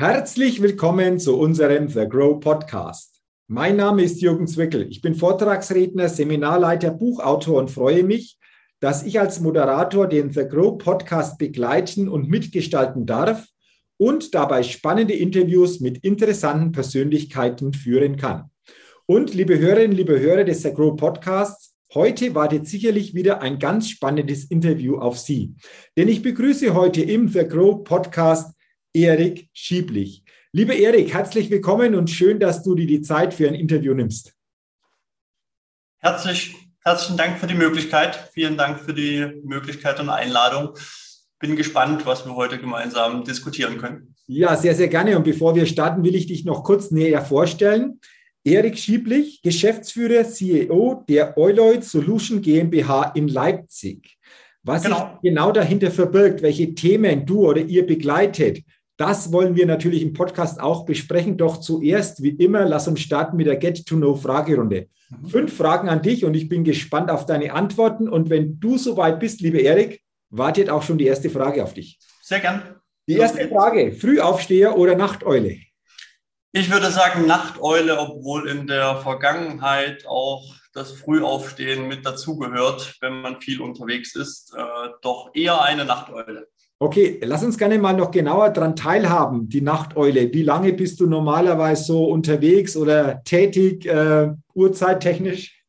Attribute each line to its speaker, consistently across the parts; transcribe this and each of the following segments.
Speaker 1: Herzlich willkommen zu unserem The Grow Podcast. Mein Name ist Jürgen Zwickel. Ich bin Vortragsredner, Seminarleiter, Buchautor und freue mich, dass ich als Moderator den The Grow Podcast begleiten und mitgestalten darf und dabei spannende Interviews mit interessanten Persönlichkeiten führen kann. Und liebe Hörerinnen, liebe Hörer des The Grow Podcasts, heute wartet sicherlich wieder ein ganz spannendes Interview auf Sie. Denn ich begrüße heute im The Grow Podcast Erik Schieblich. Lieber Erik, herzlich willkommen und schön, dass du dir die Zeit für ein Interview nimmst.
Speaker 2: Herzlich, herzlichen Dank für die Möglichkeit. Vielen Dank für die Möglichkeit und Einladung. Bin gespannt, was wir heute gemeinsam diskutieren können.
Speaker 1: Ja, sehr, sehr gerne. Und bevor wir starten, will ich dich noch kurz näher vorstellen. Erik Schieblich, Geschäftsführer, CEO der Euloid Solution GmbH in Leipzig. Was genau. sich genau dahinter verbirgt, welche Themen du oder ihr begleitet, das wollen wir natürlich im Podcast auch besprechen. Doch zuerst, wie immer, lass uns starten mit der Get-to-Know-Fragerunde. Mhm. Fünf Fragen an dich und ich bin gespannt auf deine Antworten. Und wenn du soweit bist, liebe Erik, wartet auch schon die erste Frage auf dich.
Speaker 2: Sehr gern.
Speaker 1: Die erste Frage: Frühaufsteher oder Nachteule?
Speaker 2: Ich würde sagen Nachteule, obwohl in der Vergangenheit auch das Frühaufstehen mit dazugehört, wenn man viel unterwegs ist. Äh, doch eher eine Nachteule.
Speaker 1: Okay, lass uns gerne mal noch genauer daran teilhaben, die Nachteule. Wie lange bist du normalerweise so unterwegs oder tätig, äh, uhrzeittechnisch?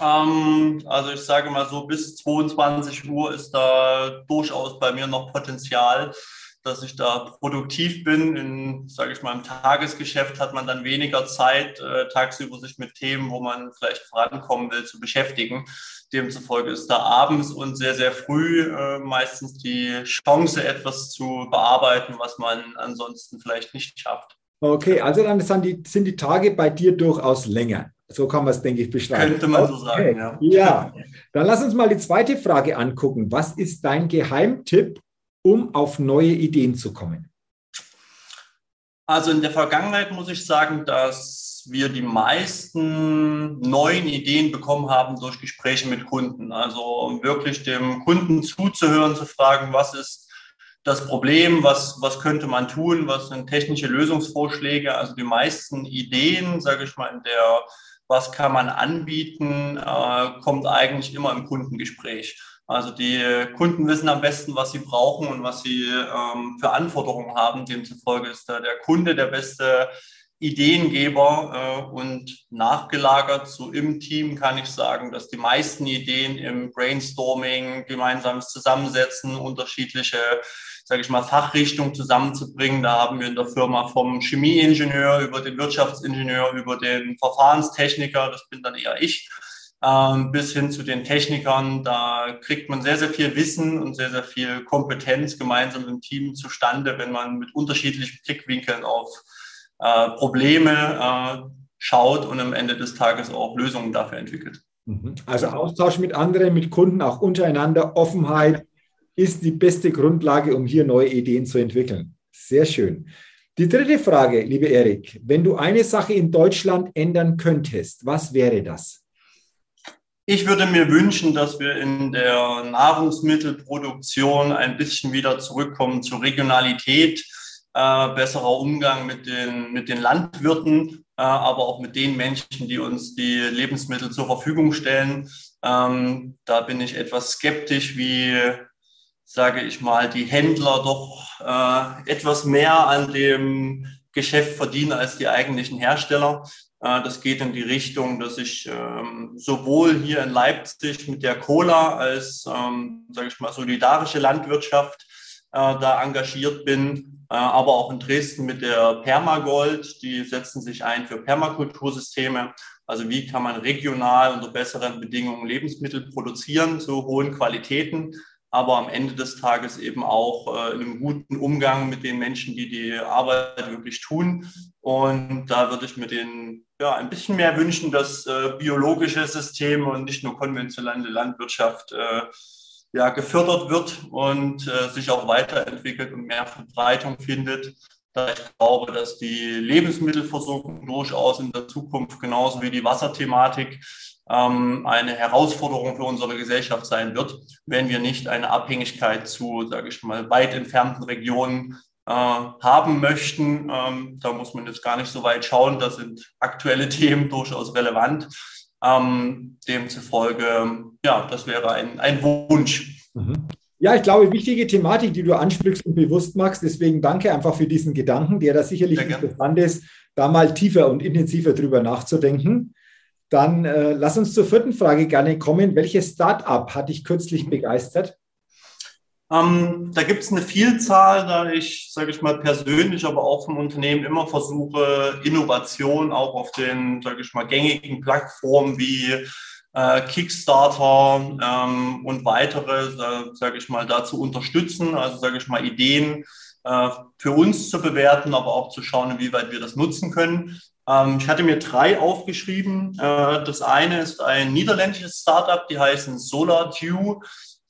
Speaker 2: Ähm, also ich sage mal so, bis 22 Uhr ist da durchaus bei mir noch Potenzial, dass ich da produktiv bin. In, sage ich mal, im Tagesgeschäft hat man dann weniger Zeit, äh, tagsüber sich mit Themen, wo man vielleicht vorankommen will, zu beschäftigen. Demzufolge ist da abends und sehr, sehr früh äh, meistens die Chance, etwas zu bearbeiten, was man ansonsten vielleicht nicht schafft.
Speaker 1: Okay, also dann sind die, sind die Tage bei dir durchaus länger. So kann man es, denke ich, beschreiben.
Speaker 2: Könnte man so sagen,
Speaker 1: ja. Ja, dann lass uns mal die zweite Frage angucken. Was ist dein Geheimtipp, um auf neue Ideen zu kommen?
Speaker 2: Also in der Vergangenheit muss ich sagen, dass wir die meisten neuen Ideen bekommen haben durch Gespräche mit Kunden. Also wirklich dem Kunden zuzuhören, zu fragen, was ist das Problem, was, was könnte man tun, was sind technische Lösungsvorschläge. Also die meisten Ideen, sage ich mal, in der, was kann man anbieten, äh, kommt eigentlich immer im Kundengespräch. Also die Kunden wissen am besten, was sie brauchen und was sie ähm, für Anforderungen haben. Demzufolge ist da der Kunde der beste Ideengeber äh, und nachgelagert so im Team kann ich sagen, dass die meisten Ideen im Brainstorming, gemeinsames Zusammensetzen, unterschiedliche, sage ich mal, Fachrichtungen zusammenzubringen. Da haben wir in der Firma vom Chemieingenieur über den Wirtschaftsingenieur, über den Verfahrenstechniker, das bin dann eher ich, ähm, bis hin zu den Technikern. Da kriegt man sehr, sehr viel Wissen und sehr, sehr viel Kompetenz gemeinsam im Team zustande, wenn man mit unterschiedlichen Blickwinkeln auf äh, Probleme äh, schaut und am Ende des Tages auch Lösungen dafür entwickelt.
Speaker 1: Mhm. Also Austausch mit anderen, mit Kunden, auch untereinander, Offenheit ist die beste Grundlage, um hier neue Ideen zu entwickeln. Sehr schön. Die dritte Frage, liebe Erik, wenn du eine Sache in Deutschland ändern könntest, was wäre das?
Speaker 2: Ich würde mir wünschen, dass wir in der Nahrungsmittelproduktion ein bisschen wieder zurückkommen zur Regionalität äh, besserer Umgang mit den, mit den Landwirten, äh, aber auch mit den Menschen, die uns die Lebensmittel zur Verfügung stellen. Ähm, da bin ich etwas skeptisch, wie, sage ich mal, die Händler doch äh, etwas mehr an dem Geschäft verdienen als die eigentlichen Hersteller. Äh, das geht in die Richtung, dass ich ähm, sowohl hier in Leipzig mit der Cola als, ähm, sage ich mal, solidarische Landwirtschaft äh, da engagiert bin, aber auch in Dresden mit der Permagold. Die setzen sich ein für Permakultursysteme. Also wie kann man regional unter besseren Bedingungen Lebensmittel produzieren zu hohen Qualitäten, aber am Ende des Tages eben auch äh, in einem guten Umgang mit den Menschen, die die Arbeit wirklich tun. Und da würde ich mir den ja, ein bisschen mehr wünschen, dass äh, biologische Systeme und nicht nur konventionelle Landwirtschaft äh, ja, gefördert wird und äh, sich auch weiterentwickelt und mehr Verbreitung findet. Da ich glaube, dass die Lebensmittelversorgung durchaus in der Zukunft genauso wie die Wasserthematik ähm, eine Herausforderung für unsere Gesellschaft sein wird, wenn wir nicht eine Abhängigkeit zu, sage ich mal, weit entfernten Regionen äh, haben möchten. Ähm, da muss man jetzt gar nicht so weit schauen. Da sind aktuelle Themen durchaus relevant. Ähm, demzufolge, ja, das wäre ein, ein Wunsch.
Speaker 1: Mhm. Ja, ich glaube, wichtige Thematik, die du ansprichst und bewusst machst. Deswegen danke einfach für diesen Gedanken, der da sicherlich interessant ist, da mal tiefer und intensiver drüber nachzudenken. Dann äh, lass uns zur vierten Frage gerne kommen. Welches Start-up hat dich kürzlich begeistert?
Speaker 2: Ähm, da gibt es eine Vielzahl, da ich, sage ich mal, persönlich, aber auch vom Unternehmen immer versuche, Innovation auch auf den, sage ich mal, gängigen Plattformen wie äh, Kickstarter ähm, und weitere, äh, sage ich mal, da zu unterstützen, also sage ich mal, Ideen äh, für uns zu bewerten, aber auch zu schauen, inwieweit wir das nutzen können. Ähm, ich hatte mir drei aufgeschrieben. Äh, das eine ist ein niederländisches Startup, die heißen SolarDew.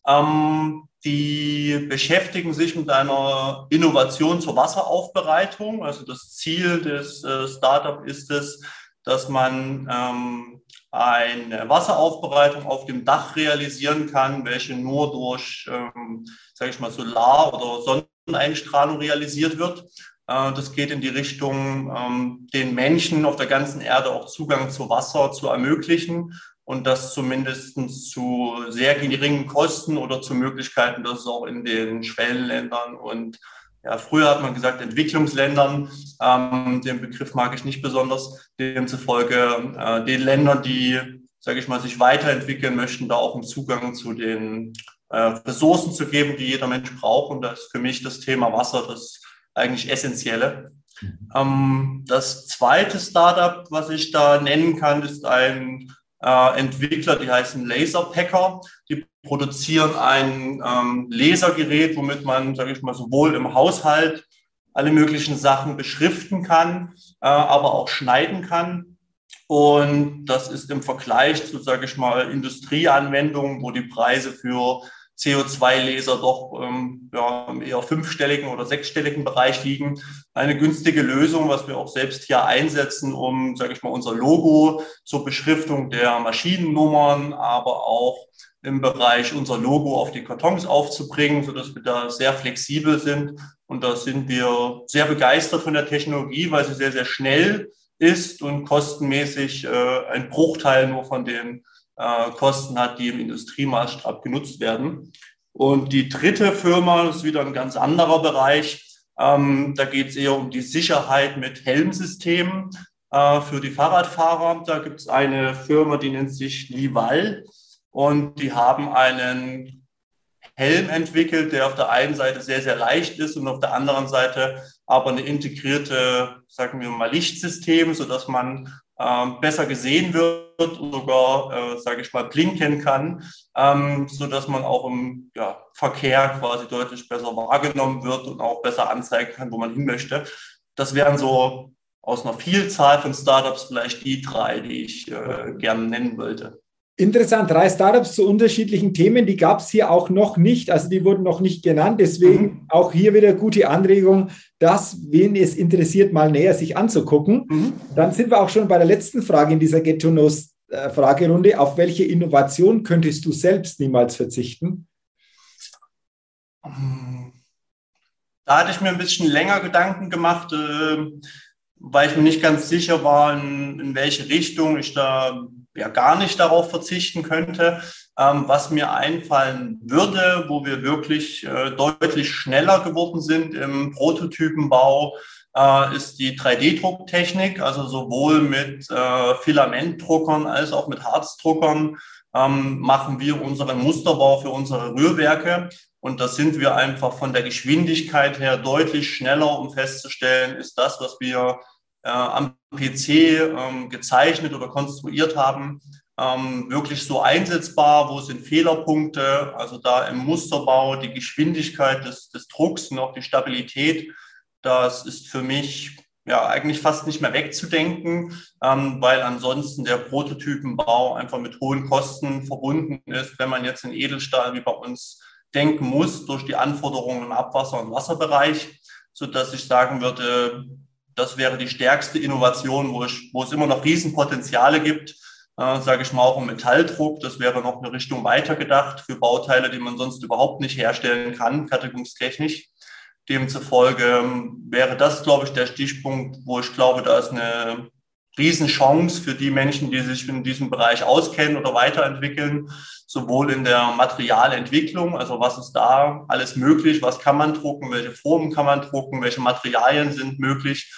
Speaker 2: Ähm, die beschäftigen sich mit einer Innovation zur Wasseraufbereitung. Also das Ziel des äh, Startup ist es, dass man ähm, eine Wasseraufbereitung auf dem Dach realisieren kann, welche nur durch, ähm, sage ich mal, Solar- oder Sonneneinstrahlung realisiert wird. Äh, das geht in die Richtung, ähm, den Menschen auf der ganzen Erde auch Zugang zu Wasser zu ermöglichen und das zumindest zu sehr geringen Kosten oder zu Möglichkeiten, dass es auch in den Schwellenländern und ja, früher hat man gesagt Entwicklungsländern, ähm, den Begriff mag ich nicht besonders, demzufolge äh, den Ländern, die, sage ich mal, sich weiterentwickeln möchten, da auch einen Zugang zu den äh, Ressourcen zu geben, die jeder Mensch braucht. Und das ist für mich das Thema Wasser das eigentlich Essentielle. Mhm. Ähm, das zweite Startup, was ich da nennen kann, ist ein äh, Entwickler, die heißen Laserpacker. Die produzieren ein ähm, Lasergerät, womit man, sage ich mal, sowohl im Haushalt alle möglichen Sachen beschriften kann, äh, aber auch schneiden kann. Und das ist im Vergleich zu, sage ich mal, Industrieanwendungen, wo die Preise für CO2-Laser doch ähm, ja, im eher fünfstelligen oder sechsstelligen Bereich liegen. Eine günstige Lösung, was wir auch selbst hier einsetzen, um, sage ich mal, unser Logo zur Beschriftung der Maschinennummern, aber auch im Bereich unser Logo auf die Kartons aufzubringen, sodass wir da sehr flexibel sind. Und da sind wir sehr begeistert von der Technologie, weil sie sehr, sehr schnell ist und kostenmäßig äh, ein Bruchteil nur von den äh, Kosten hat, die im Industriemaßstab genutzt werden. Und die dritte Firma ist wieder ein ganz anderer Bereich. Ähm, da geht es eher um die Sicherheit mit Helmsystemen äh, für die Fahrradfahrer. Da gibt es eine Firma, die nennt sich Lival und die haben einen Helm entwickelt, der auf der einen Seite sehr, sehr leicht ist und auf der anderen Seite aber eine integrierte, sagen wir mal, Lichtsystem, sodass man ähm, besser gesehen wird und sogar, äh, sage ich mal, blinken kann, ähm, so dass man auch im ja, Verkehr quasi deutlich besser wahrgenommen wird und auch besser anzeigen kann, wo man hin möchte. Das wären so aus einer Vielzahl von Startups vielleicht die drei, die ich äh, gerne nennen wollte.
Speaker 1: Interessant, drei Startups zu unterschiedlichen Themen, die gab es hier auch noch nicht, also die wurden noch nicht genannt. Deswegen mhm. auch hier wieder gute Anregung, das, wen es interessiert, mal näher sich anzugucken. Mhm. Dann sind wir auch schon bei der letzten Frage in dieser Get to Know Fragerunde. Auf welche Innovation könntest du selbst niemals verzichten?
Speaker 2: Da hatte ich mir ein bisschen länger Gedanken gemacht, äh, weil ich mir nicht ganz sicher war, in welche Richtung ich da ja gar nicht darauf verzichten könnte. Ähm, was mir einfallen würde, wo wir wirklich äh, deutlich schneller geworden sind im Prototypenbau, äh, ist die 3D-Drucktechnik, also sowohl mit äh, Filamentdruckern als auch mit Harzdruckern ähm, machen wir unseren Musterbau für unsere Rührwerke. Und da sind wir einfach von der Geschwindigkeit her deutlich schneller, um festzustellen, ist das, was wir äh, am PC ähm, gezeichnet oder konstruiert haben, ähm, wirklich so einsetzbar? Wo sind Fehlerpunkte? Also da im Musterbau die Geschwindigkeit des, des Drucks und auch die Stabilität, das ist für mich ja eigentlich fast nicht mehr wegzudenken, ähm, weil ansonsten der Prototypenbau einfach mit hohen Kosten verbunden ist, wenn man jetzt in Edelstahl wie bei uns denken muss durch die Anforderungen im Abwasser- und Wasserbereich, so dass ich sagen würde, das wäre die stärkste Innovation, wo, ich, wo es immer noch Riesenpotenziale gibt, äh, sage ich mal auch im Metalldruck. Das wäre noch eine Richtung weitergedacht für Bauteile, die man sonst überhaupt nicht herstellen kann, fertigungstechnisch. demzufolge ähm, wäre das, glaube ich, der Stichpunkt, wo ich glaube, da ist eine Riesenchance für die Menschen, die sich in diesem Bereich auskennen oder weiterentwickeln, sowohl in der Materialentwicklung, also was ist da alles möglich, was kann man drucken, welche Formen kann man drucken, welche Materialien sind möglich.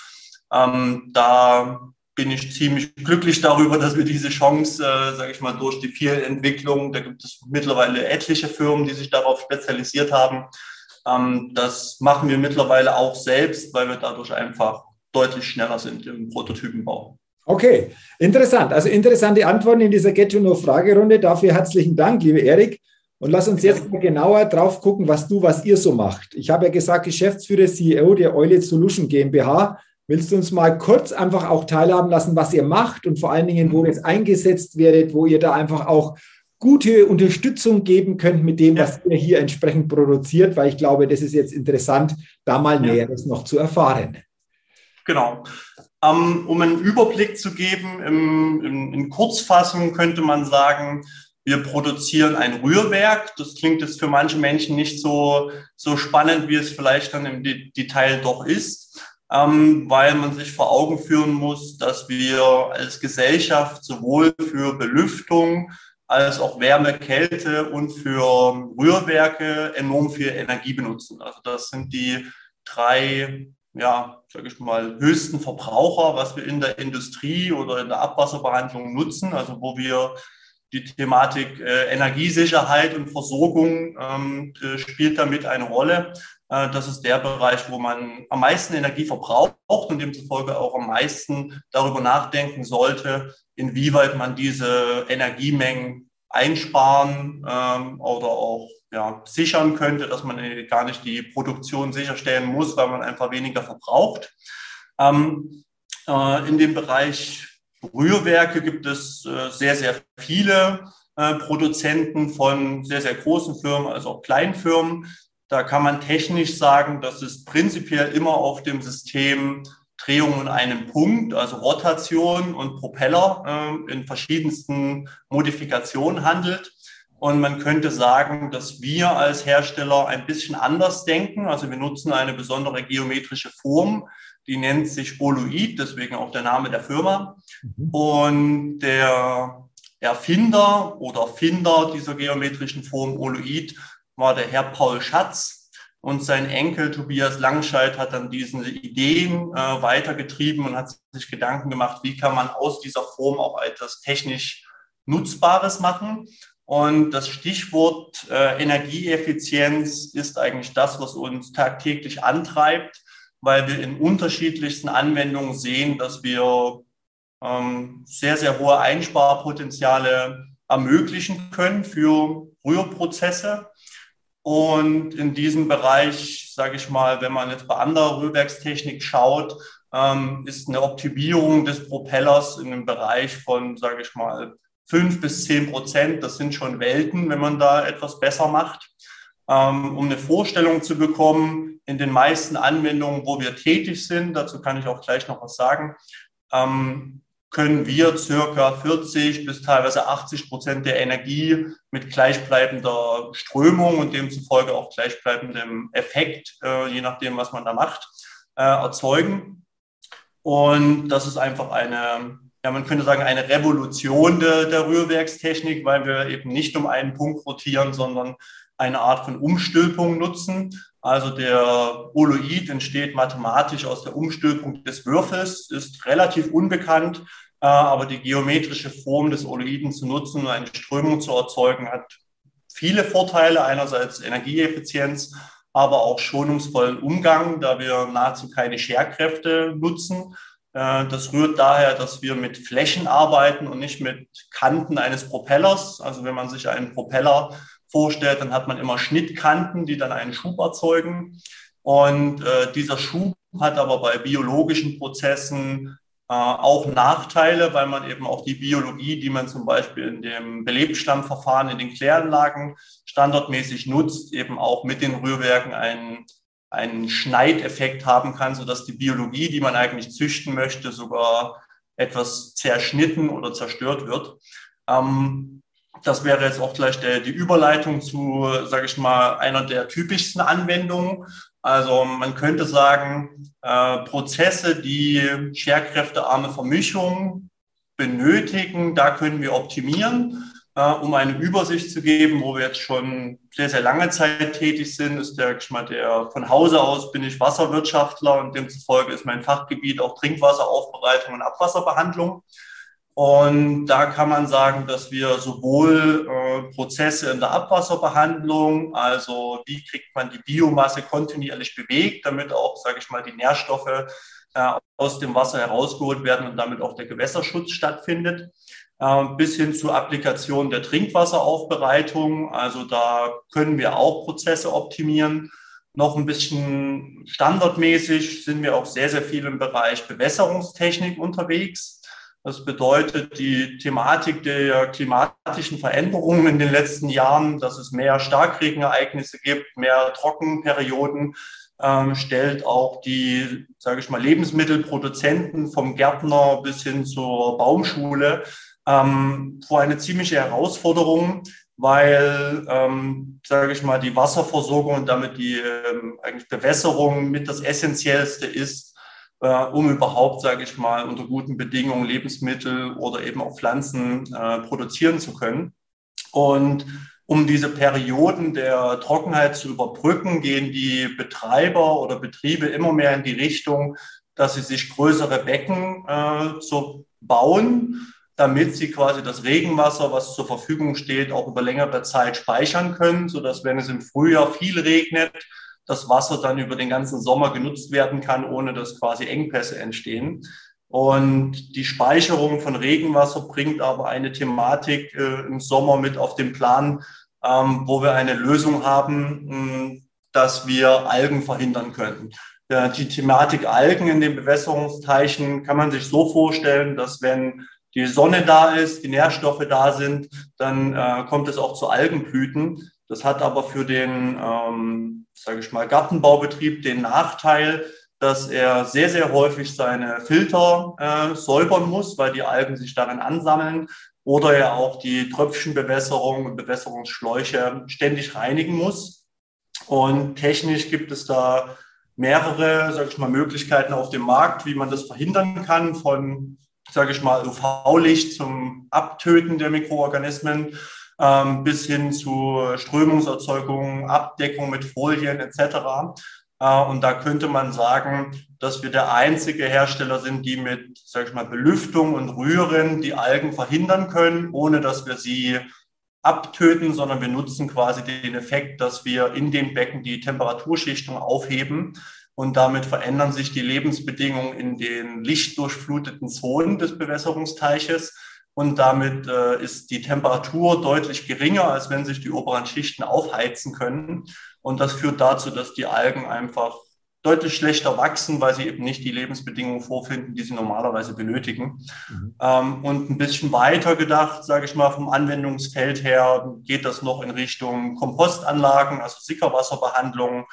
Speaker 2: Ähm, da bin ich ziemlich glücklich darüber, dass wir diese Chance, äh, sage ich mal, durch die vielen Entwicklungen, da gibt es mittlerweile etliche Firmen, die sich darauf spezialisiert haben. Ähm, das machen wir mittlerweile auch selbst, weil wir dadurch einfach deutlich schneller sind im Prototypenbau.
Speaker 1: Okay, interessant. Also interessante Antworten in dieser Get to Know Fragerunde. Dafür herzlichen Dank, liebe Erik. Und lass uns jetzt mal genauer drauf gucken, was du, was ihr so macht. Ich habe ja gesagt, Geschäftsführer, CEO der Eulet Solution GmbH. Willst du uns mal kurz einfach auch teilhaben lassen, was ihr macht und vor allen Dingen, wo ihr jetzt eingesetzt werdet, wo ihr da einfach auch gute Unterstützung geben könnt mit dem, was ihr hier entsprechend produziert, weil ich glaube, das ist jetzt interessant, da mal. Näheres noch zu erfahren.
Speaker 2: Genau. Um, um einen Überblick zu geben, in Kurzfassung könnte man sagen, wir produzieren ein Rührwerk. Das klingt jetzt für manche Menschen nicht so, so spannend, wie es vielleicht dann im Detail doch ist ähm, weil man sich vor Augen führen muss, dass wir als Gesellschaft sowohl für Belüftung als auch Wärme, Kälte und für Rührwerke enorm viel Energie benutzen. Also das sind die drei, ja, sage ich mal, höchsten Verbraucher, was wir in der Industrie oder in der Abwasserbehandlung nutzen, also wo wir die Thematik äh, Energiesicherheit und Versorgung ähm, äh, spielt damit eine Rolle. Äh, das ist der Bereich, wo man am meisten Energie verbraucht und demzufolge auch am meisten darüber nachdenken sollte, inwieweit man diese Energiemengen einsparen ähm, oder auch ja, sichern könnte, dass man gar nicht die Produktion sicherstellen muss, weil man einfach weniger verbraucht. Ähm, äh, in dem Bereich Rührwerke gibt es äh, sehr, sehr viele äh, Produzenten von sehr, sehr großen Firmen, also auch Kleinfirmen. Da kann man technisch sagen, dass es prinzipiell immer auf dem System Drehung in einem Punkt, also Rotation und Propeller äh, in verschiedensten Modifikationen handelt. Und man könnte sagen, dass wir als Hersteller ein bisschen anders denken. Also wir nutzen eine besondere geometrische Form, die nennt sich Oloid, deswegen auch der Name der Firma. Mhm. Und der Erfinder oder Finder dieser geometrischen Form Oloid war der Herr Paul Schatz. Und sein Enkel Tobias Langscheid hat dann diese Ideen äh, weitergetrieben und hat sich Gedanken gemacht, wie kann man aus dieser Form auch etwas technisch Nutzbares machen. Und das Stichwort äh, Energieeffizienz ist eigentlich das, was uns tagtäglich antreibt, weil wir in unterschiedlichsten Anwendungen sehen, dass wir ähm, sehr, sehr hohe Einsparpotenziale ermöglichen können für Rührprozesse. Und in diesem Bereich, sage ich mal, wenn man jetzt bei anderer Rührwerkstechnik schaut, ähm, ist eine Optimierung des Propellers in einem Bereich von, sage ich mal, fünf bis zehn Prozent. Das sind schon Welten, wenn man da etwas besser macht. Ähm, um eine Vorstellung zu bekommen, in den meisten Anwendungen, wo wir tätig sind, dazu kann ich auch gleich noch was sagen, ähm, können wir circa 40 bis teilweise 80 Prozent der Energie mit gleichbleibender Strömung und demzufolge auch gleichbleibendem Effekt, äh, je nachdem, was man da macht, äh, erzeugen. Und das ist einfach eine, ja, man könnte sagen, eine Revolution der, der Rührwerkstechnik, weil wir eben nicht um einen Punkt rotieren, sondern eine Art von Umstülpung nutzen. Also der Oloid entsteht mathematisch aus der Umstülpung des Würfels, ist relativ unbekannt, äh, aber die geometrische Form des Oloiden zu nutzen und eine Strömung zu erzeugen, hat viele Vorteile. Einerseits Energieeffizienz, aber auch schonungsvollen Umgang, da wir nahezu keine Scherkräfte nutzen. Äh, das rührt daher, dass wir mit Flächen arbeiten und nicht mit Kanten eines Propellers. Also wenn man sich einen Propeller vorstellt, dann hat man immer Schnittkanten, die dann einen Schub erzeugen. Und äh, dieser Schub hat aber bei biologischen Prozessen äh, auch Nachteile, weil man eben auch die Biologie, die man zum Beispiel in dem Belebstammverfahren in den Kläranlagen standardmäßig nutzt, eben auch mit den Rührwerken einen, einen Schneideffekt haben kann, sodass die Biologie, die man eigentlich züchten möchte, sogar etwas zerschnitten oder zerstört wird. Ähm, das wäre jetzt auch gleich der, die Überleitung zu, sage ich mal, einer der typischsten Anwendungen. Also man könnte sagen, äh, Prozesse, die scherkräftearme Vermischung benötigen, da können wir optimieren. Äh, um eine Übersicht zu geben, wo wir jetzt schon sehr, sehr lange Zeit tätig sind, ist der, der von Hause aus bin ich Wasserwirtschaftler und demzufolge ist mein Fachgebiet auch Trinkwasseraufbereitung und Abwasserbehandlung. Und da kann man sagen, dass wir sowohl äh, Prozesse in der Abwasserbehandlung, also wie kriegt man die Biomasse kontinuierlich bewegt, damit auch, sage ich mal, die Nährstoffe äh, aus dem Wasser herausgeholt werden und damit auch der Gewässerschutz stattfindet, äh, bis hin zur Applikation der Trinkwasseraufbereitung. Also da können wir auch Prozesse optimieren. Noch ein bisschen standardmäßig sind wir auch sehr, sehr viel im Bereich Bewässerungstechnik unterwegs. Das bedeutet die Thematik der klimatischen Veränderungen in den letzten Jahren, dass es mehr Starkregenereignisse gibt, mehr Trockenperioden, ähm, stellt auch die, sage ich mal, Lebensmittelproduzenten vom Gärtner bis hin zur Baumschule ähm, vor eine ziemliche Herausforderung, weil, ähm, sage ich mal, die Wasserversorgung und damit die ähm, eigentlich Bewässerung mit das Essentiellste ist, äh, um überhaupt, sage ich mal, unter guten Bedingungen Lebensmittel oder eben auch Pflanzen äh, produzieren zu können. Und um diese Perioden der Trockenheit zu überbrücken, gehen die Betreiber oder Betriebe immer mehr in die Richtung, dass sie sich größere Becken äh, so bauen, damit sie quasi das Regenwasser, was zur Verfügung steht, auch über längere Zeit speichern können, sodass wenn es im Frühjahr viel regnet, das Wasser dann über den ganzen Sommer genutzt werden kann, ohne dass quasi Engpässe entstehen. Und die Speicherung von Regenwasser bringt aber eine Thematik äh, im Sommer mit auf den Plan, ähm, wo wir eine Lösung haben, mh, dass wir Algen verhindern können. Ja, die Thematik Algen in den Bewässerungsteichen kann man sich so vorstellen, dass wenn die Sonne da ist, die Nährstoffe da sind, dann äh, kommt es auch zu Algenblüten. Das hat aber für den, ähm, sage ich mal, Gartenbaubetrieb den Nachteil, dass er sehr, sehr häufig seine Filter äh, säubern muss, weil die Algen sich darin ansammeln oder er auch die Tröpfchenbewässerung und Bewässerungsschläuche ständig reinigen muss. Und technisch gibt es da mehrere, sage ich mal, Möglichkeiten auf dem Markt, wie man das verhindern kann, von, sage ich mal, UV-Licht zum Abtöten der Mikroorganismen ähm, bis hin zu Strömungserzeugung, Abdeckung mit Folien etc. Äh, und da könnte man sagen, dass wir der einzige Hersteller sind, die mit, sag ich mal, Belüftung und Rühren die Algen verhindern können, ohne dass wir sie abtöten, sondern wir nutzen quasi den Effekt, dass wir in den Becken die Temperaturschichtung aufheben und damit verändern sich die Lebensbedingungen in den lichtdurchfluteten Zonen des Bewässerungsteiches und damit äh, ist die Temperatur deutlich geringer, als wenn sich die oberen Schichten aufheizen können. Und das führt dazu, dass die Algen einfach deutlich schlechter wachsen, weil sie eben nicht die Lebensbedingungen vorfinden, die sie normalerweise benötigen. Mhm. Ähm, und ein bisschen weiter gedacht, sage ich mal, vom Anwendungsfeld her, geht das noch in Richtung Kompostanlagen, also Sickerwasserbehandlung.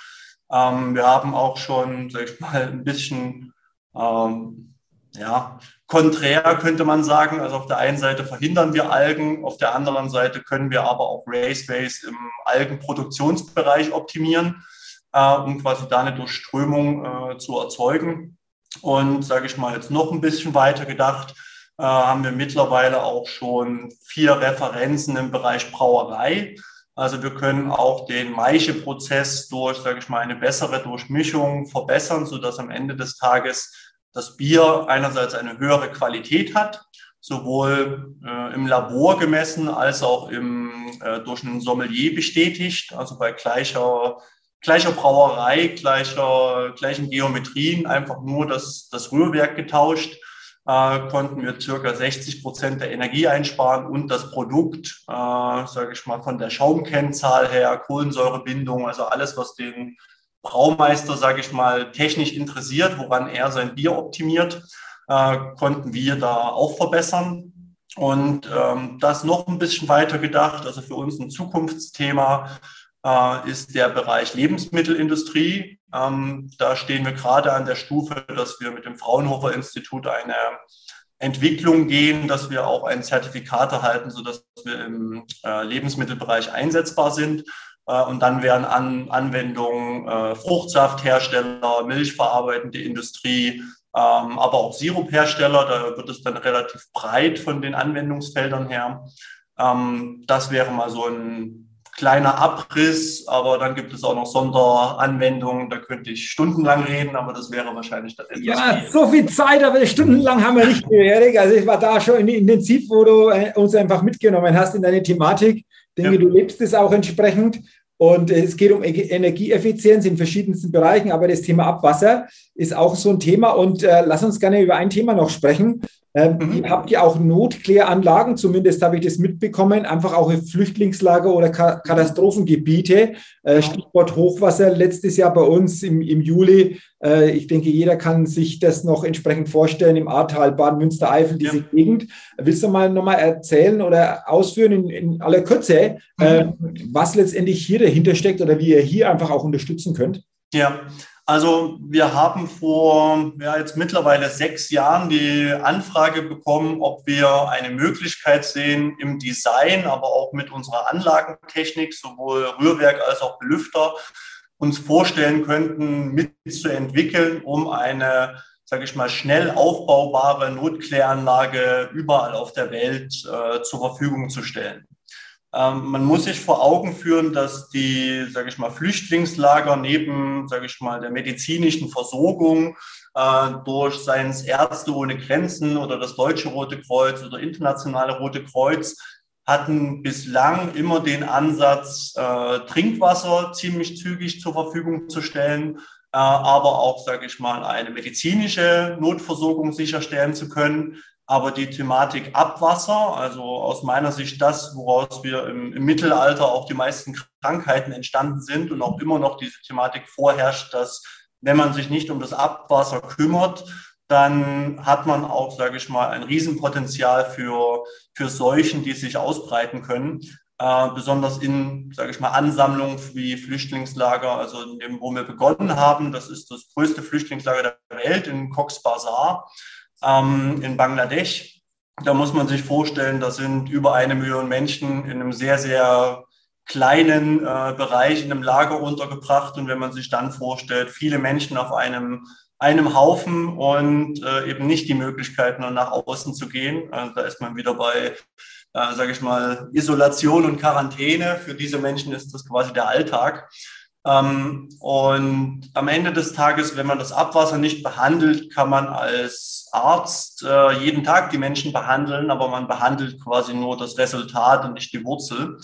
Speaker 2: Ähm, wir haben auch schon, sage ich mal, ein bisschen ähm, ja, konträr könnte man sagen. Also auf der einen Seite verhindern wir Algen, auf der anderen Seite können wir aber auch Raceways im Algenproduktionsbereich optimieren, äh, um quasi da eine Durchströmung äh, zu erzeugen. Und sage ich mal jetzt noch ein bisschen weiter gedacht, äh, haben wir mittlerweile auch schon vier Referenzen im Bereich Brauerei. Also wir können auch den Maischeprozess durch, sage ich mal, eine bessere Durchmischung verbessern, sodass am Ende des Tages das Bier einerseits eine höhere Qualität hat, sowohl äh, im Labor gemessen als auch im, äh, durch einen Sommelier bestätigt, also bei gleicher, gleicher Brauerei, gleicher, gleichen Geometrien, einfach nur das, das Rührwerk getauscht, äh, konnten wir circa 60 Prozent der Energie einsparen und das Produkt, äh, sage ich mal, von der Schaumkennzahl her, Kohlensäurebindung, also alles, was den Braumeister, sage ich mal, technisch interessiert, woran er sein Bier optimiert, äh, konnten wir da auch verbessern. Und ähm, das noch ein bisschen weiter gedacht, also für uns ein Zukunftsthema äh, ist der Bereich Lebensmittelindustrie. Ähm, da stehen wir gerade an der Stufe, dass wir mit dem Fraunhofer Institut eine Entwicklung gehen, dass wir auch ein Zertifikat erhalten, sodass wir im äh, Lebensmittelbereich einsetzbar sind. Äh, und dann wären An Anwendungen äh, Fruchtsafthersteller, milchverarbeitende Industrie, ähm, aber auch Siruphersteller. Da wird es dann relativ breit von den Anwendungsfeldern her. Ähm, das wäre mal so ein kleiner Abriss, aber dann gibt es auch noch Sonderanwendungen, da könnte ich stundenlang reden, aber das wäre wahrscheinlich dann
Speaker 1: etwas Ja, viel. so viel Zeit, aber stundenlang haben wir nicht mehr, Erik. Also ich war da schon intensiv, wo du äh, uns einfach mitgenommen hast in deine Thematik. Ich denke, ja. du lebst es auch entsprechend. Und es geht um Energieeffizienz in verschiedensten Bereichen, aber das Thema Abwasser ist auch so ein Thema. Und äh, lass uns gerne über ein Thema noch sprechen. Ähm, mhm. Habt ihr auch Notkläranlagen? Zumindest habe ich das mitbekommen. Einfach auch in Flüchtlingslager oder Ka Katastrophengebiete. Äh, Stichwort Hochwasser letztes Jahr bei uns im, im Juli. Äh, ich denke, jeder kann sich das noch entsprechend vorstellen im Ahrtal, Baden-Münster-Eifel, diese ja. Gegend. Willst du mal nochmal erzählen oder ausführen in, in aller Kürze, mhm. äh, was letztendlich hier dahinter steckt oder wie ihr hier einfach auch unterstützen könnt?
Speaker 2: Ja, also wir haben vor ja, jetzt mittlerweile sechs Jahren die Anfrage bekommen, ob wir eine Möglichkeit sehen, im Design, aber auch mit unserer Anlagentechnik, sowohl Rührwerk als auch Belüfter, uns vorstellen könnten, mitzuentwickeln, um eine, sage ich mal, schnell aufbaubare Notkläranlage überall auf der Welt äh, zur Verfügung zu stellen. Ähm, man muss sich vor Augen führen, dass die, sage ich mal, Flüchtlingslager neben, sage ich mal, der medizinischen Versorgung äh, durch seien es Ärzte ohne Grenzen oder das Deutsche Rote Kreuz oder internationale Rote Kreuz hatten bislang immer den Ansatz, äh, Trinkwasser ziemlich zügig zur Verfügung zu stellen, äh, aber auch, sage ich mal, eine medizinische Notversorgung sicherstellen zu können. Aber die Thematik Abwasser, also aus meiner Sicht das, woraus wir im, im, Mittelalter auch die meisten Krankheiten entstanden sind und auch immer noch diese Thematik vorherrscht, dass wenn man sich nicht um das Abwasser kümmert, dann hat man auch, sage ich mal, ein Riesenpotenzial für, für Seuchen, die sich ausbreiten können. Äh, besonders in, sage ich mal, Ansammlungen wie Flüchtlingslager, also in dem, wo wir begonnen haben. Das ist das größte Flüchtlingslager der Welt in Cox's Bazar ähm, in Bangladesch. Da muss man sich vorstellen, da sind über eine Million Menschen in einem sehr, sehr kleinen äh, Bereich in einem Lager untergebracht. Und wenn man sich dann vorstellt, viele Menschen auf einem, einem Haufen und äh, eben nicht die Möglichkeit, nur nach außen zu gehen, äh, da ist man wieder bei, äh, sage ich mal, Isolation und Quarantäne. Für diese Menschen ist das quasi der Alltag. Ähm, und am Ende des Tages, wenn man das Abwasser nicht behandelt, kann man als Arzt äh, jeden Tag die Menschen behandeln, aber man behandelt quasi nur das Resultat und nicht die Wurzel,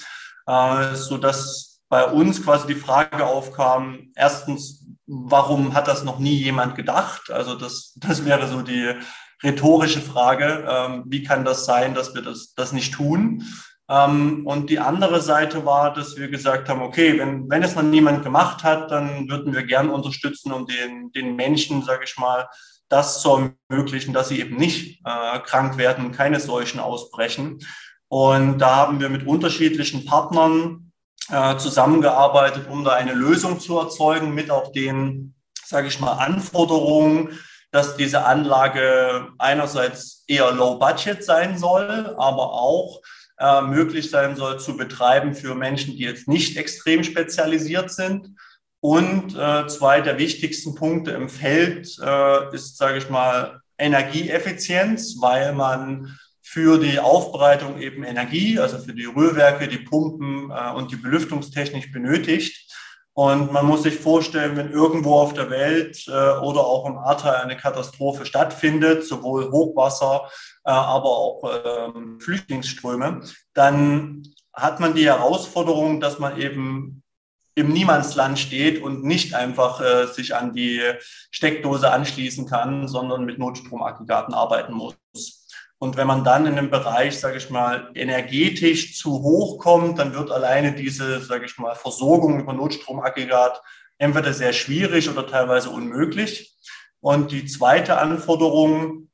Speaker 2: äh, so dass bei uns quasi die Frage aufkam, erstens, warum hat das noch nie jemand gedacht? Also das, das wäre so die rhetorische Frage, ähm, wie kann das sein, dass wir das, das nicht tun? Ähm, und die andere Seite war, dass wir gesagt haben, okay, wenn, wenn es noch niemand gemacht hat, dann würden wir gern unterstützen, um den, den Menschen, sage ich mal, das zu ermöglichen, dass sie eben nicht äh, krank werden keine Seuchen ausbrechen. Und da haben wir mit unterschiedlichen Partnern äh, zusammengearbeitet, um da eine Lösung zu erzeugen mit auch den, sage ich mal, Anforderungen, dass diese Anlage einerseits eher low budget sein soll, aber auch äh, möglich sein soll zu betreiben für Menschen, die jetzt nicht extrem spezialisiert sind. Und äh, zwei der wichtigsten Punkte im Feld äh, ist, sage ich mal, Energieeffizienz, weil man für die Aufbereitung eben Energie, also für die Rührwerke, die Pumpen äh, und die Belüftungstechnik benötigt. Und man muss sich vorstellen, wenn irgendwo auf der Welt äh, oder auch im Ahrtal eine Katastrophe stattfindet, sowohl Hochwasser, äh, aber auch äh, Flüchtlingsströme, dann hat man die Herausforderung, dass man eben im Niemandsland steht und nicht einfach äh, sich an die Steckdose anschließen kann, sondern mit Notstromaggregaten arbeiten muss. Und wenn man dann in einem Bereich, sage ich mal, energetisch zu hoch kommt, dann wird alleine diese, sage ich mal, Versorgung über Notstromaggregat entweder sehr schwierig oder teilweise unmöglich. Und die zweite Anforderung,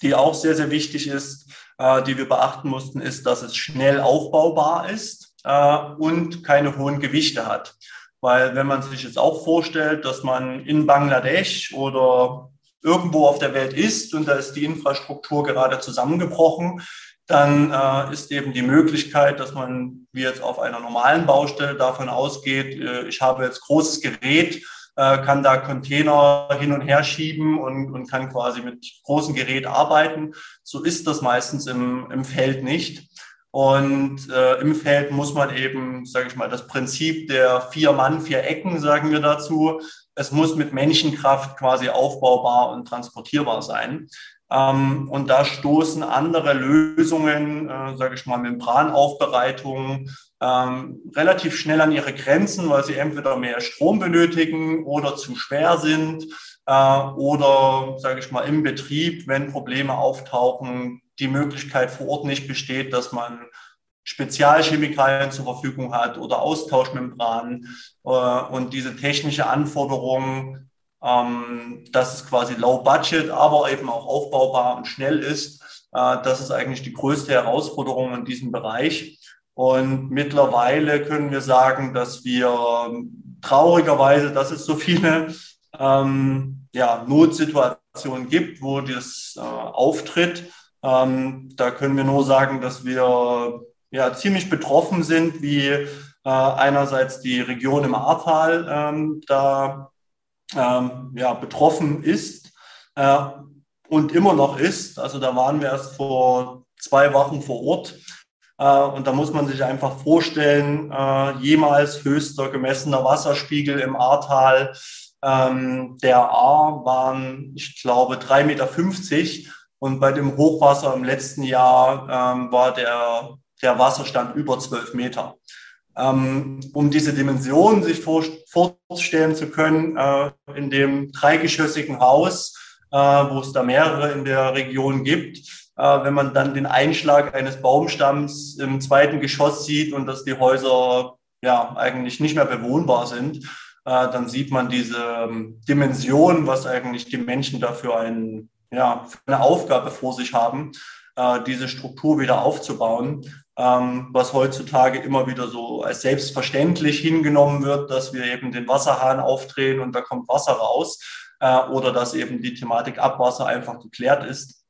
Speaker 2: die auch sehr, sehr wichtig ist, äh, die wir beachten mussten, ist, dass es schnell aufbaubar ist äh, und keine hohen Gewichte hat. Weil wenn man sich jetzt auch vorstellt, dass man in Bangladesch oder irgendwo auf der Welt ist und da ist die Infrastruktur gerade zusammengebrochen, dann äh, ist eben die Möglichkeit, dass man wie jetzt auf einer normalen Baustelle davon ausgeht, äh, ich habe jetzt großes Gerät, äh, kann da Container hin und her schieben und, und kann quasi mit großem Gerät arbeiten. So ist das meistens im, im Feld nicht. Und äh, im Feld muss man eben, sage ich mal, das Prinzip der vier Mann, vier Ecken, sagen wir dazu, es muss mit Menschenkraft quasi aufbaubar und transportierbar sein. Ähm, und da stoßen andere Lösungen, äh, sage ich mal, Membranaufbereitung, ähm, relativ schnell an ihre Grenzen, weil sie entweder mehr Strom benötigen oder zu schwer sind äh, oder, sage ich mal, im Betrieb, wenn Probleme auftauchen, die Möglichkeit vor Ort nicht besteht, dass man Spezialchemikalien zur Verfügung hat oder Austauschmembranen äh, und diese technische Anforderung ähm, dass es quasi low budget, aber eben auch aufbaubar und schnell ist. Äh, das ist eigentlich die größte Herausforderung in diesem Bereich. Und mittlerweile können wir sagen, dass wir ähm, traurigerweise, dass es so viele ähm, ja, Notsituationen gibt, wo das äh, auftritt. Ähm, da können wir nur sagen, dass wir ja, ziemlich betroffen sind, wie äh, einerseits die Region im Ahrtal ähm, da ähm, ja, betroffen ist äh, und immer noch ist. Also da waren wir erst vor zwei Wochen vor Ort. Äh, und da muss man sich einfach vorstellen, äh, jemals höchster gemessener Wasserspiegel im Ahrtal ähm, der A waren, ich glaube, 3,50 Meter. Und bei dem Hochwasser im letzten Jahr ähm, war der, der Wasserstand über 12 Meter. Ähm, um diese Dimension sich vorstellen zu können, äh, in dem dreigeschossigen Haus, äh, wo es da mehrere in der Region gibt, äh, wenn man dann den Einschlag eines Baumstamms im zweiten Geschoss sieht und dass die Häuser ja eigentlich nicht mehr bewohnbar sind, dann sieht man diese ähm, Dimension, was eigentlich die Menschen dafür ein, ja, eine Aufgabe vor sich haben, diese Struktur wieder aufzubauen ähm, was heutzutage immer wieder so als selbstverständlich hingenommen wird, dass wir eben den Wasserhahn aufdrehen und da kommt Wasser raus äh, oder dass eben die Thematik Abwasser einfach geklärt ist.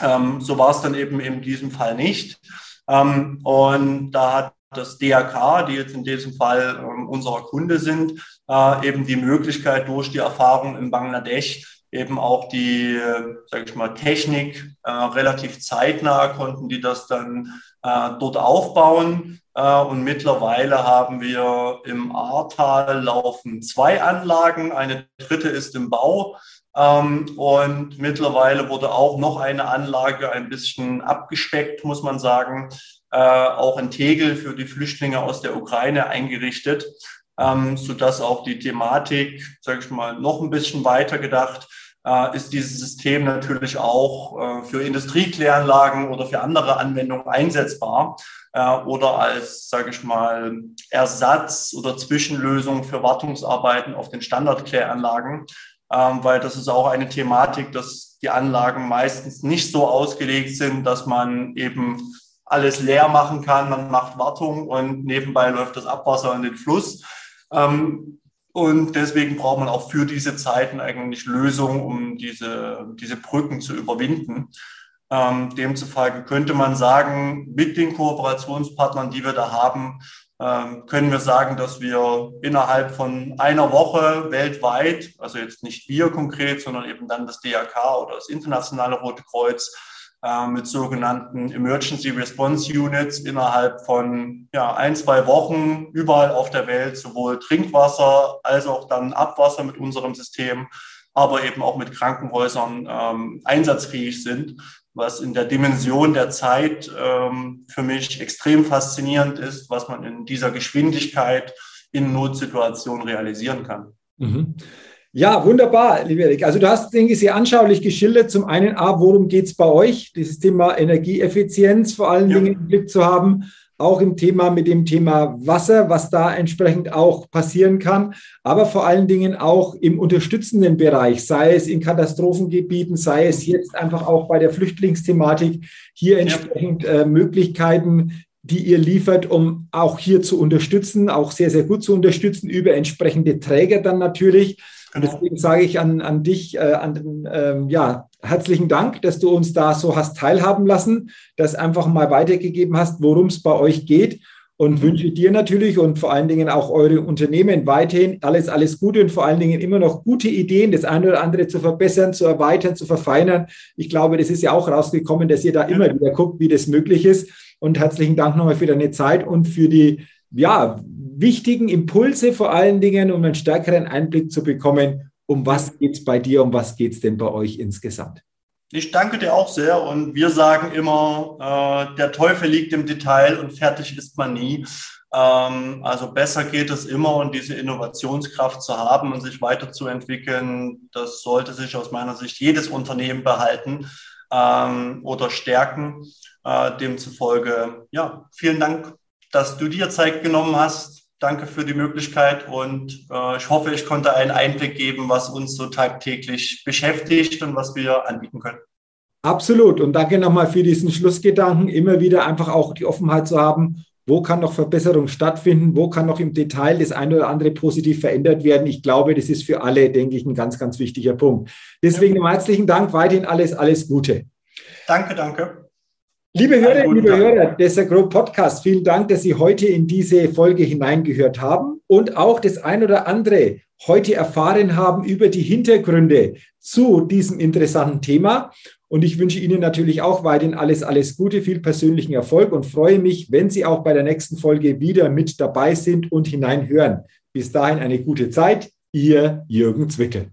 Speaker 2: Ähm, so war es dann eben in diesem Fall nicht. Ähm, und da hat das DRK, die jetzt in diesem Fall ähm, unserer Kunde sind, äh, eben die Möglichkeit durch die Erfahrung in Bangladesch eben auch die, sage ich mal, Technik äh, relativ zeitnah konnten die das dann äh, dort aufbauen. Äh, und mittlerweile haben wir im Ahrtal laufen zwei Anlagen. Eine dritte ist im Bau. Ähm, und mittlerweile wurde auch noch eine Anlage ein bisschen abgespeckt, muss man sagen, äh, auch in Tegel für die Flüchtlinge aus der Ukraine eingerichtet, ähm, sodass auch die Thematik, sage ich mal, noch ein bisschen weiter gedacht äh, ist dieses System natürlich auch äh, für Industriekläranlagen oder für andere Anwendungen einsetzbar äh, oder als, sage ich mal, Ersatz oder Zwischenlösung für Wartungsarbeiten auf den Standardkläranlagen, ähm, weil das ist auch eine Thematik, dass die Anlagen meistens nicht so ausgelegt sind, dass man eben alles leer machen kann, man macht Wartung und nebenbei läuft das Abwasser in den Fluss. Ähm, und deswegen braucht man auch für diese Zeiten eigentlich Lösungen, um diese, diese Brücken zu überwinden. Ähm, demzufolge könnte man sagen, mit den Kooperationspartnern, die wir da haben, ähm, können wir sagen, dass wir innerhalb von einer Woche weltweit, also jetzt nicht wir konkret, sondern eben dann das DRK oder das Internationale Rote Kreuz, mit sogenannten Emergency Response Units innerhalb von ja, ein, zwei Wochen überall auf der Welt sowohl Trinkwasser als auch dann Abwasser mit unserem System, aber eben auch mit Krankenhäusern ähm, einsatzfähig sind, was in der Dimension der Zeit ähm, für mich extrem faszinierend ist, was man in dieser Geschwindigkeit in Notsituationen realisieren kann.
Speaker 1: Mhm. Ja, wunderbar, lieber Erik. Also du hast, denke ich, sehr anschaulich geschildert. Zum einen, A, worum geht es bei euch? Dieses Thema Energieeffizienz vor allen ja. Dingen im Blick zu haben. Auch im Thema mit dem Thema Wasser, was da entsprechend auch passieren kann. Aber vor allen Dingen auch im unterstützenden Bereich, sei es in Katastrophengebieten, sei es jetzt einfach auch bei der Flüchtlingsthematik, hier entsprechend ja. äh, Möglichkeiten die ihr liefert, um auch hier zu unterstützen, auch sehr, sehr gut zu unterstützen, über entsprechende Träger dann natürlich. Und deswegen sage ich an, an dich, äh, an den, ähm, ja, herzlichen Dank, dass du uns da so hast teilhaben lassen, das einfach mal weitergegeben hast, worum es bei euch geht und mhm. wünsche dir natürlich und vor allen Dingen auch eure Unternehmen weiterhin alles, alles Gute und vor allen Dingen immer noch gute Ideen, das eine oder andere zu verbessern, zu erweitern, zu verfeinern. Ich glaube, das ist ja auch rausgekommen, dass ihr da immer wieder guckt, wie das möglich ist. Und herzlichen Dank nochmal für deine Zeit und für die ja, wichtigen Impulse vor allen Dingen, um einen stärkeren Einblick zu bekommen, um was geht es bei dir, um was geht es denn bei euch insgesamt.
Speaker 2: Ich danke dir auch sehr und wir sagen immer, äh, der Teufel liegt im Detail und fertig ist man nie. Ähm, also besser geht es immer und diese Innovationskraft zu haben und sich weiterzuentwickeln, das sollte sich aus meiner Sicht jedes Unternehmen behalten ähm, oder stärken. Äh, demzufolge, ja, vielen Dank, dass du dir Zeit genommen hast. Danke für die Möglichkeit und äh, ich hoffe, ich konnte einen Einblick geben, was uns so tagtäglich beschäftigt und was wir anbieten können.
Speaker 1: Absolut. Und danke nochmal für diesen Schlussgedanken, immer wieder einfach auch die Offenheit zu haben, wo kann noch Verbesserung stattfinden, wo kann noch im Detail das eine oder andere positiv verändert werden. Ich glaube, das ist für alle, denke ich, ein ganz, ganz wichtiger Punkt. Deswegen ja. herzlichen Dank, weiterhin alles, alles Gute.
Speaker 2: Danke, danke.
Speaker 1: Liebe Hörerinnen, liebe Hörer des Agro Podcast, vielen Dank, dass Sie heute in diese Folge hineingehört haben und auch das ein oder andere heute erfahren haben über die Hintergründe zu diesem interessanten Thema. Und ich wünsche Ihnen natürlich auch weiterhin alles, alles Gute, viel persönlichen Erfolg und freue mich, wenn Sie auch bei der nächsten Folge wieder mit dabei sind und hineinhören. Bis dahin eine gute Zeit. Ihr Jürgen Zwickel.